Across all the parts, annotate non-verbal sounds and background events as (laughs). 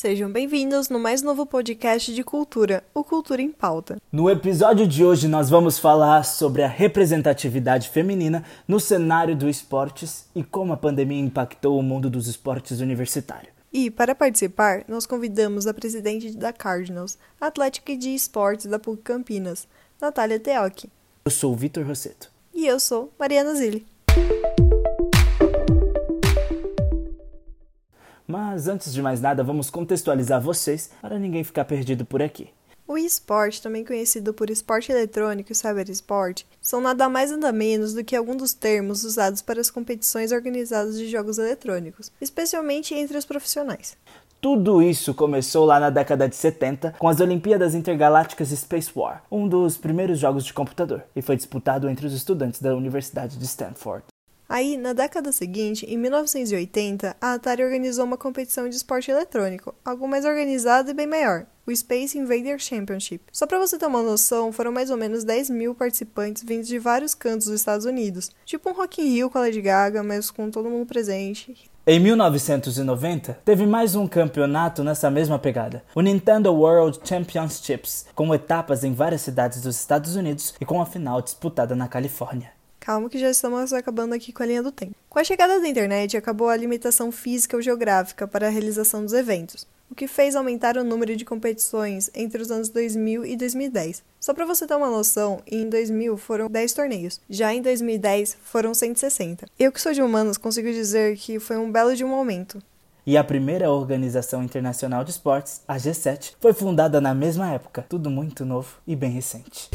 Sejam bem-vindos no mais novo podcast de cultura, o Cultura em Pauta. No episódio de hoje nós vamos falar sobre a representatividade feminina no cenário do esportes e como a pandemia impactou o mundo dos esportes universitários. E, para participar, nós convidamos a presidente da Cardinals, Atlética de Esportes da PUC Campinas, Natália Teoc. Eu sou o Vitor Rosseto. E eu sou Mariana Zilli. Mas antes de mais nada, vamos contextualizar vocês para ninguém ficar perdido por aqui. O esporte, também conhecido por esporte eletrônico e cyberesporte, são nada mais nada menos do que alguns dos termos usados para as competições organizadas de jogos eletrônicos, especialmente entre os profissionais. Tudo isso começou lá na década de 70 com as Olimpíadas Intergalácticas Space War, um dos primeiros jogos de computador, e foi disputado entre os estudantes da Universidade de Stanford. Aí, na década seguinte, em 1980, a Atari organizou uma competição de esporte eletrônico, algo mais organizado e bem maior, o Space Invader Championship. Só para você ter uma noção, foram mais ou menos 10 mil participantes vindos de vários cantos dos Estados Unidos, tipo um Rock in Rio com a Lady Gaga, mas com todo mundo presente. Em 1990, teve mais um campeonato nessa mesma pegada, o Nintendo World Championships, com etapas em várias cidades dos Estados Unidos e com a final disputada na Califórnia. Calma que já estamos acabando aqui com a linha do tempo. Com a chegada da internet, acabou a limitação física ou geográfica para a realização dos eventos, o que fez aumentar o número de competições entre os anos 2000 e 2010. Só para você ter uma noção, em 2000 foram 10 torneios, já em 2010 foram 160. Eu que sou de humanos consigo dizer que foi um belo de um aumento. E a primeira organização internacional de esportes, a G7, foi fundada na mesma época, tudo muito novo e bem recente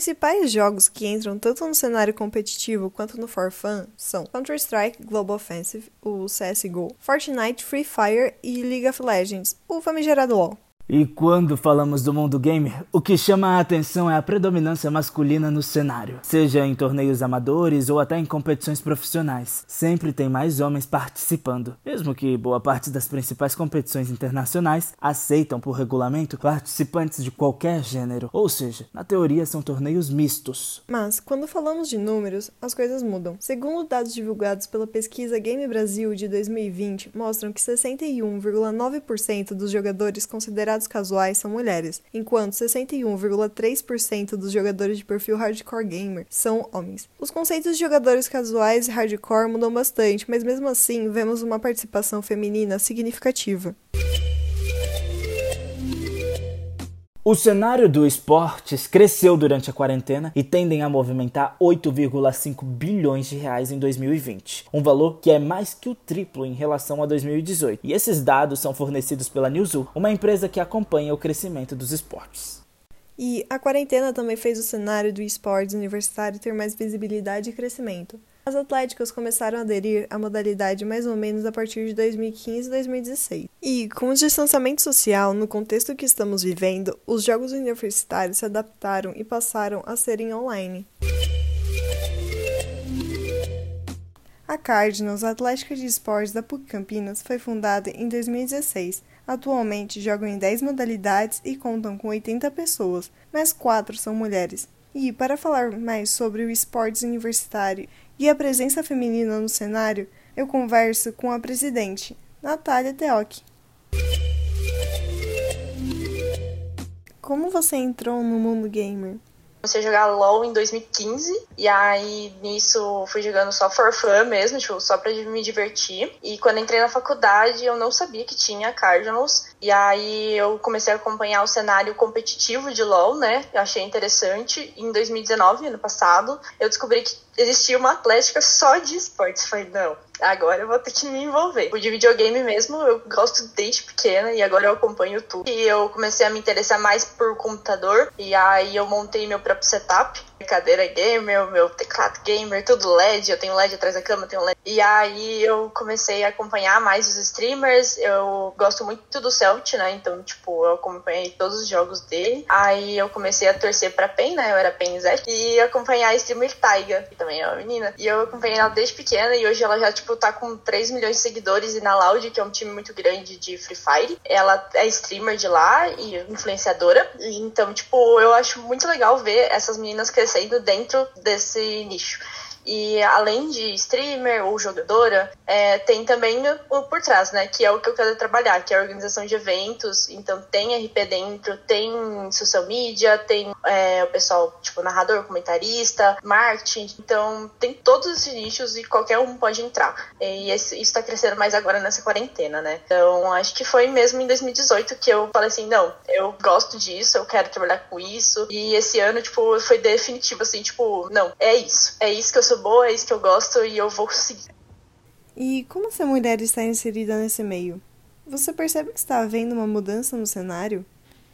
principais jogos que entram tanto no cenário competitivo quanto no for fun são Counter-Strike Global Offensive, o CSGO, Fortnite, Free Fire e League of Legends, o famigerado LoL. E quando falamos do mundo gamer, o que chama a atenção é a predominância masculina no cenário. Seja em torneios amadores ou até em competições profissionais, sempre tem mais homens participando. Mesmo que boa parte das principais competições internacionais aceitam por regulamento participantes de qualquer gênero, ou seja, na teoria são torneios mistos. Mas quando falamos de números, as coisas mudam. Segundo dados divulgados pela pesquisa Game Brasil de 2020, mostram que 61,9% dos jogadores considerados casuais são mulheres, enquanto 61,3% dos jogadores de perfil hardcore gamer são homens. Os conceitos de jogadores casuais e hardcore mudam bastante, mas mesmo assim vemos uma participação feminina significativa. O cenário do esportes cresceu durante a quarentena e tendem a movimentar 8,5 bilhões de reais em 2020, um valor que é mais que o triplo em relação a 2018. E esses dados são fornecidos pela Newzoo, uma empresa que acompanha o crescimento dos esportes. E a quarentena também fez o cenário do esportes universitário ter mais visibilidade e crescimento. As atléticas começaram a aderir à modalidade mais ou menos a partir de 2015 e 2016. E, com o distanciamento social no contexto que estamos vivendo, os jogos universitários se adaptaram e passaram a serem online. A Cardinals, a Atlética de Esportes da PUC Campinas, foi fundada em 2016. Atualmente jogam em 10 modalidades e contam com 80 pessoas, mas 4 são mulheres. E para falar mais sobre o esportes universitário e a presença feminina no cenário, eu converso com a presidente, Natália Teoc. Como você entrou no mundo gamer? Comecei a jogar LoL em 2015, e aí nisso fui jogando só for fun mesmo, tipo, só pra me divertir. E quando entrei na faculdade, eu não sabia que tinha Cardinals, e aí eu comecei a acompanhar o cenário competitivo de LoL, né? Eu achei interessante. Em 2019, ano passado, eu descobri que existia uma atlética só de esportes. Falei, não, agora eu vou ter que me envolver. O de videogame mesmo, eu gosto desde pequena e agora eu acompanho tudo. E eu comecei a me interessar mais por computador e aí eu montei meu próprio setup cadeira gamer, meu teclado gamer, tudo LED, eu tenho LED atrás da cama, tenho LED. E aí eu comecei a acompanhar mais os streamers, eu gosto muito do Celt, né? Então, tipo, eu acompanhei todos os jogos dele. Aí eu comecei a torcer pra PEN, né? Eu era PEN Zé. E acompanhar a streamer Taiga, também é uma menina. E eu acompanhei ela desde pequena e hoje ela já, tipo, tá com 3 milhões de seguidores e na Loud, que é um time muito grande de Free Fire. Ela é streamer de lá e influenciadora. Então, tipo, eu acho muito legal ver essas meninas crescendo dentro desse nicho. E além de streamer ou jogadora, é, tem também o por trás, né? Que é o que eu quero trabalhar, que é a organização de eventos. Então tem RP dentro, tem social media, tem é, o pessoal, tipo, narrador, comentarista, marketing. Então tem todos esses nichos e qualquer um pode entrar. E isso está crescendo mais agora nessa quarentena, né? Então acho que foi mesmo em 2018 que eu falei assim, não, eu gosto disso, eu quero trabalhar com isso. E esse ano, tipo, foi definitivo, assim, tipo, não, é isso. É isso que eu sou boa, é isso que eu gosto e eu vou conseguir. E como essa mulher está inserida nesse meio? Você percebe que está havendo uma mudança no cenário?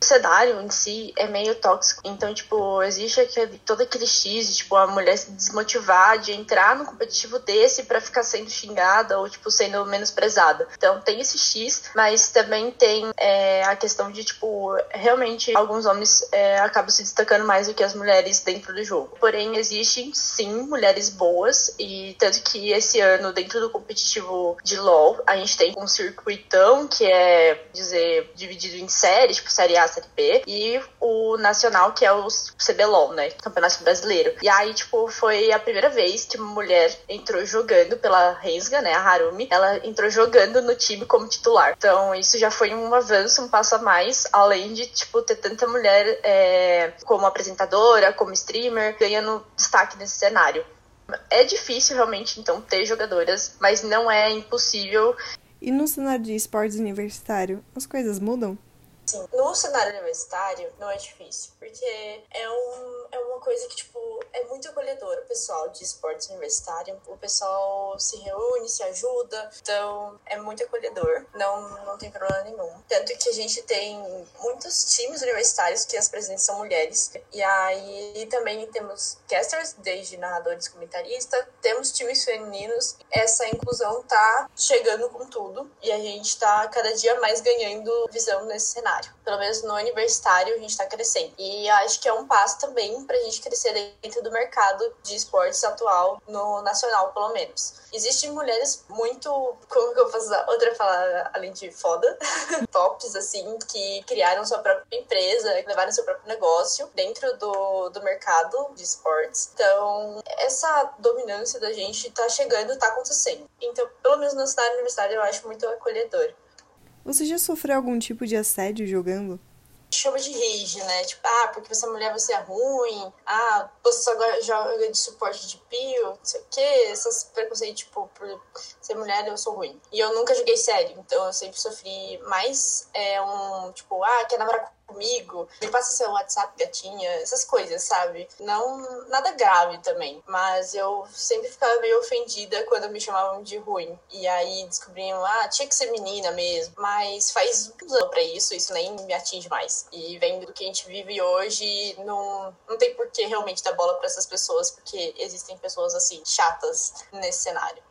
O cenário em si é meio tóxico. Então, tipo, existe aquele, todo aquele X de, tipo, a mulher se desmotivar de entrar no competitivo desse para ficar sendo xingada ou, tipo, sendo menosprezada. Então, tem esse X, mas também tem é, a questão de, tipo, realmente alguns homens é, acabam se destacando mais do que as mulheres dentro do jogo. Porém, existem, sim, mulheres boas e tanto que esse ano, dentro do competitivo de LoL, a gente tem um circuitão que é, dizer, dividido em séries, tipo, série A, Série B, e o Nacional, que é o CBLOL, né? Campeonato Brasileiro. E aí, tipo, foi a primeira vez que uma mulher entrou jogando pela Rensga, né? A Harumi. Ela entrou jogando no time como titular. Então, isso já foi um avanço, um passo a mais, além de, tipo, ter tanta mulher é, como apresentadora, como streamer, ganhando destaque nesse cenário. É difícil realmente, então, ter jogadoras, mas não é impossível. E no cenário de esportes universitário, as coisas mudam? Sim, no cenário universitário não é difícil, porque é, um, é uma coisa que, tipo, é muito acolhedor o pessoal de esportes universitário. O pessoal se reúne, se ajuda, então é muito acolhedor, não, não tem problema nenhum. Tanto que a gente tem muitos times universitários que as presidentes são mulheres, e aí também temos casters, desde narradores, comentaristas, temos times femininos. Essa inclusão tá chegando com tudo, e a gente tá cada dia mais ganhando visão nesse cenário. Pelo menos no universitário a gente está crescendo. E acho que é um passo também para a gente crescer dentro mercado de esportes atual, no nacional pelo menos. Existem mulheres muito, (laughs) como que eu posso outra palavra além de foda, (laughs) tops assim, que criaram sua própria empresa, levaram seu próprio negócio dentro do, do mercado de esportes. Então, essa dominância da gente tá chegando, tá acontecendo. Então, pelo menos no cenário universitário, eu acho muito acolhedor. Você já sofreu algum tipo de assédio jogando? Chama de rage, né? Tipo, ah, porque você é mulher, você é ruim. Ah, você só joga de suporte de pio, não sei o quê. Essas preconceitos, tipo, por ser mulher, eu sou ruim. E eu nunca joguei sério, então eu sempre sofri mais é, um, tipo, ah, quer namorar comigo, me passa seu WhatsApp, gatinha, essas coisas, sabe? Não, nada grave também, mas eu sempre ficava meio ofendida quando me chamavam de ruim. E aí descobriam, ah, tinha que ser menina mesmo, mas faz uns anos pra isso, isso nem me atinge mais. E vendo do que a gente vive hoje, não, não tem por que realmente dar bola para essas pessoas, porque existem pessoas assim, chatas nesse cenário.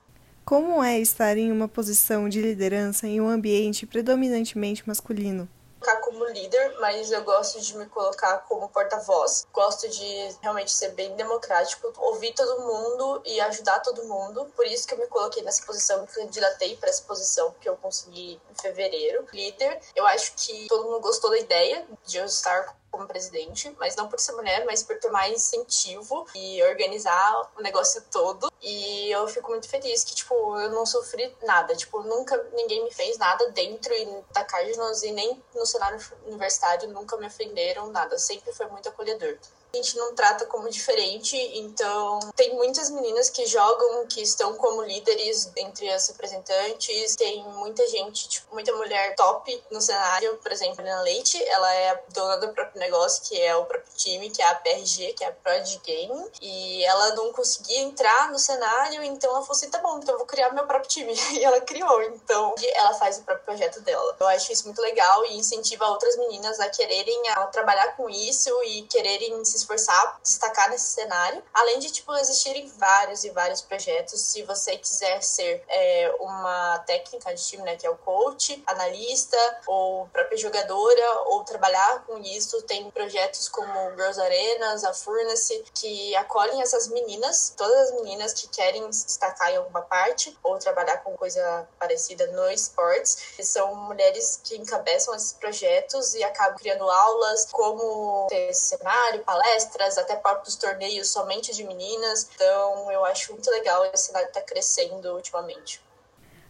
Como é estar em uma posição de liderança em um ambiente predominantemente masculino? Colocar como líder, mas eu gosto de me colocar como porta-voz. Gosto de realmente ser bem democrático, ouvir todo mundo e ajudar todo mundo. Por isso que eu me coloquei nessa posição, me candidatei para essa posição que eu consegui em fevereiro. Líder, eu acho que todo mundo gostou da ideia de eu estar como presidente, mas não por ser mulher, mas por ter mais incentivo e organizar o negócio todo. E eu fico muito feliz que, tipo, eu não sofri nada. Tipo, nunca ninguém me fez nada dentro da Cardinals e nem no cenário universitário nunca me ofenderam, nada. Sempre foi muito acolhedor gente não trata como diferente, então tem muitas meninas que jogam, que estão como líderes entre as representantes, tem muita gente, tipo, muita mulher top no cenário, por exemplo, a Leite, ela é dona do próprio negócio, que é o próprio time, que é a PRG, que é a Prod Game, e ela não conseguia entrar no cenário, então ela falou assim, tá bom, então eu vou criar meu próprio time, (laughs) e ela criou, então ela faz o próprio projeto dela. Eu acho isso muito legal e incentiva outras meninas a quererem a trabalhar com isso e quererem se esforçar, destacar nesse cenário. Além de, tipo, existirem vários e vários projetos. Se você quiser ser é, uma técnica de time, né, que é o coach, analista, ou própria jogadora, ou trabalhar com isso, tem projetos como Girls Arenas, a Furnace, que acolhem essas meninas, todas as meninas que querem se destacar em alguma parte ou trabalhar com coisa parecida no esportes. São mulheres que encabeçam esses projetos e acabam criando aulas, como ter cenário, palestras, até próprios torneios somente de meninas. Então, eu acho muito legal esse cenário está crescendo ultimamente.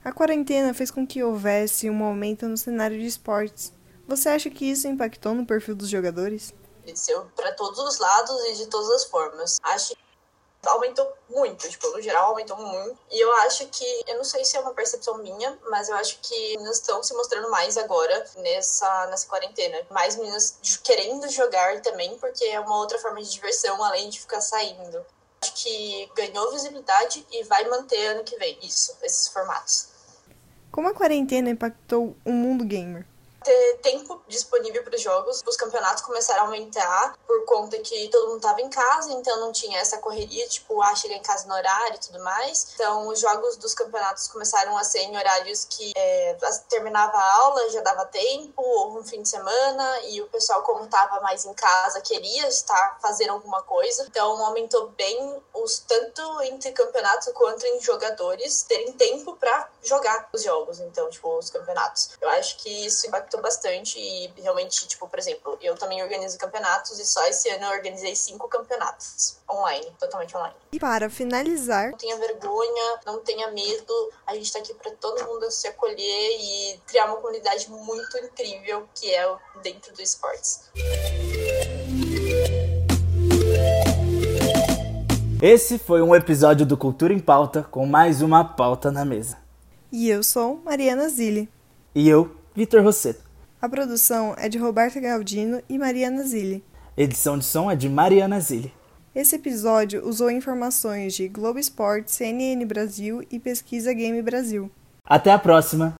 A quarentena fez com que houvesse um aumento no cenário de esportes. Você acha que isso impactou no perfil dos jogadores? Cresceu para todos os lados e de todas as formas. Acho aumentou muito, tipo, no geral aumentou muito. E eu acho que, eu não sei se é uma percepção minha, mas eu acho que meninas estão se mostrando mais agora nessa, nessa quarentena. Mais meninas querendo jogar também, porque é uma outra forma de diversão além de ficar saindo. Acho que ganhou visibilidade e vai manter ano que vem isso, esses formatos. Como a quarentena impactou o mundo gamer? Ter tempo disponível para os jogos. Os campeonatos começaram a aumentar por conta que todo mundo estava em casa, então não tinha essa correria, tipo, ah, chegar em casa no horário e tudo mais. Então, os jogos dos campeonatos começaram a ser em horários que é, terminava a aula, já dava tempo, ou um fim de semana, e o pessoal, como estava mais em casa, queria estar fazendo alguma coisa. Então, aumentou bem os tanto entre campeonatos quanto em jogadores terem tempo para jogar os jogos, então, tipo, os campeonatos. Eu acho que isso impactou impactou bastante e realmente, tipo, por exemplo, eu também organizo campeonatos e só esse ano eu organizei cinco campeonatos online, totalmente online. E para finalizar, não tenha vergonha, não tenha medo, a gente tá aqui para todo mundo se acolher e criar uma comunidade muito incrível que é dentro do esportes. Esse foi um episódio do Cultura em Pauta com mais uma pauta na mesa. E eu sou Mariana Zilli. E eu, Vitor Rosseto. A produção é de Roberta Galdino e Mariana Zilli. Edição de som é de Mariana Zilli. Esse episódio usou informações de Globo Esporte, CNN Brasil e Pesquisa Game Brasil. Até a próxima!